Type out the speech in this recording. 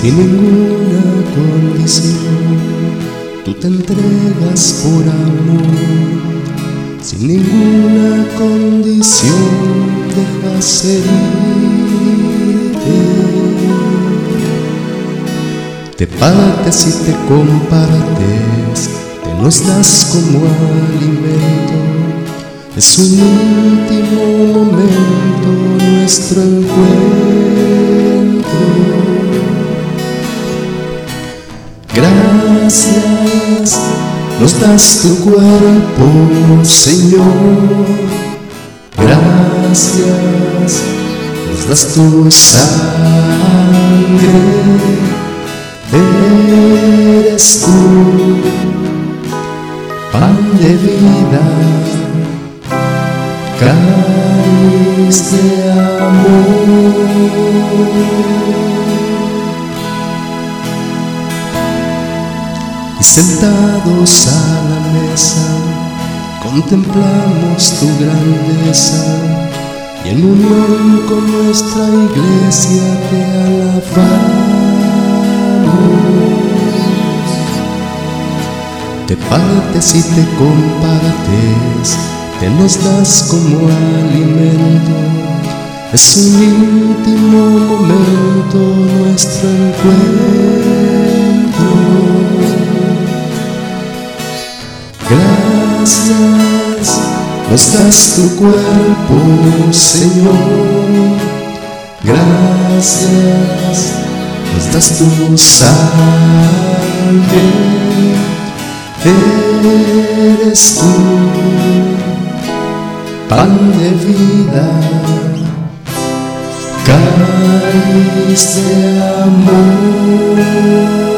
sin ninguna condición. Tú te entregas por amor, sin ninguna condición dejas herirte. Te partes y te compartes, te nos das como alimento. Es un último momento nuestro encuentro. Gracias, nos das tu cuerpo, Señor. Gracias, nos das tu sangre. Eres tú, pan de vida, cáliz Y sentados a la mesa, contemplamos tu grandeza y en unión con nuestra iglesia te alabamos. Te partes y te compartes, te nos das como alimento. Es un íntimo momento nuestro encuentro. Gracias, nos das tu cuerpo, Señor. Gracias, nos das tu sangre. Eres tú, pan de vida, cáliz de amor.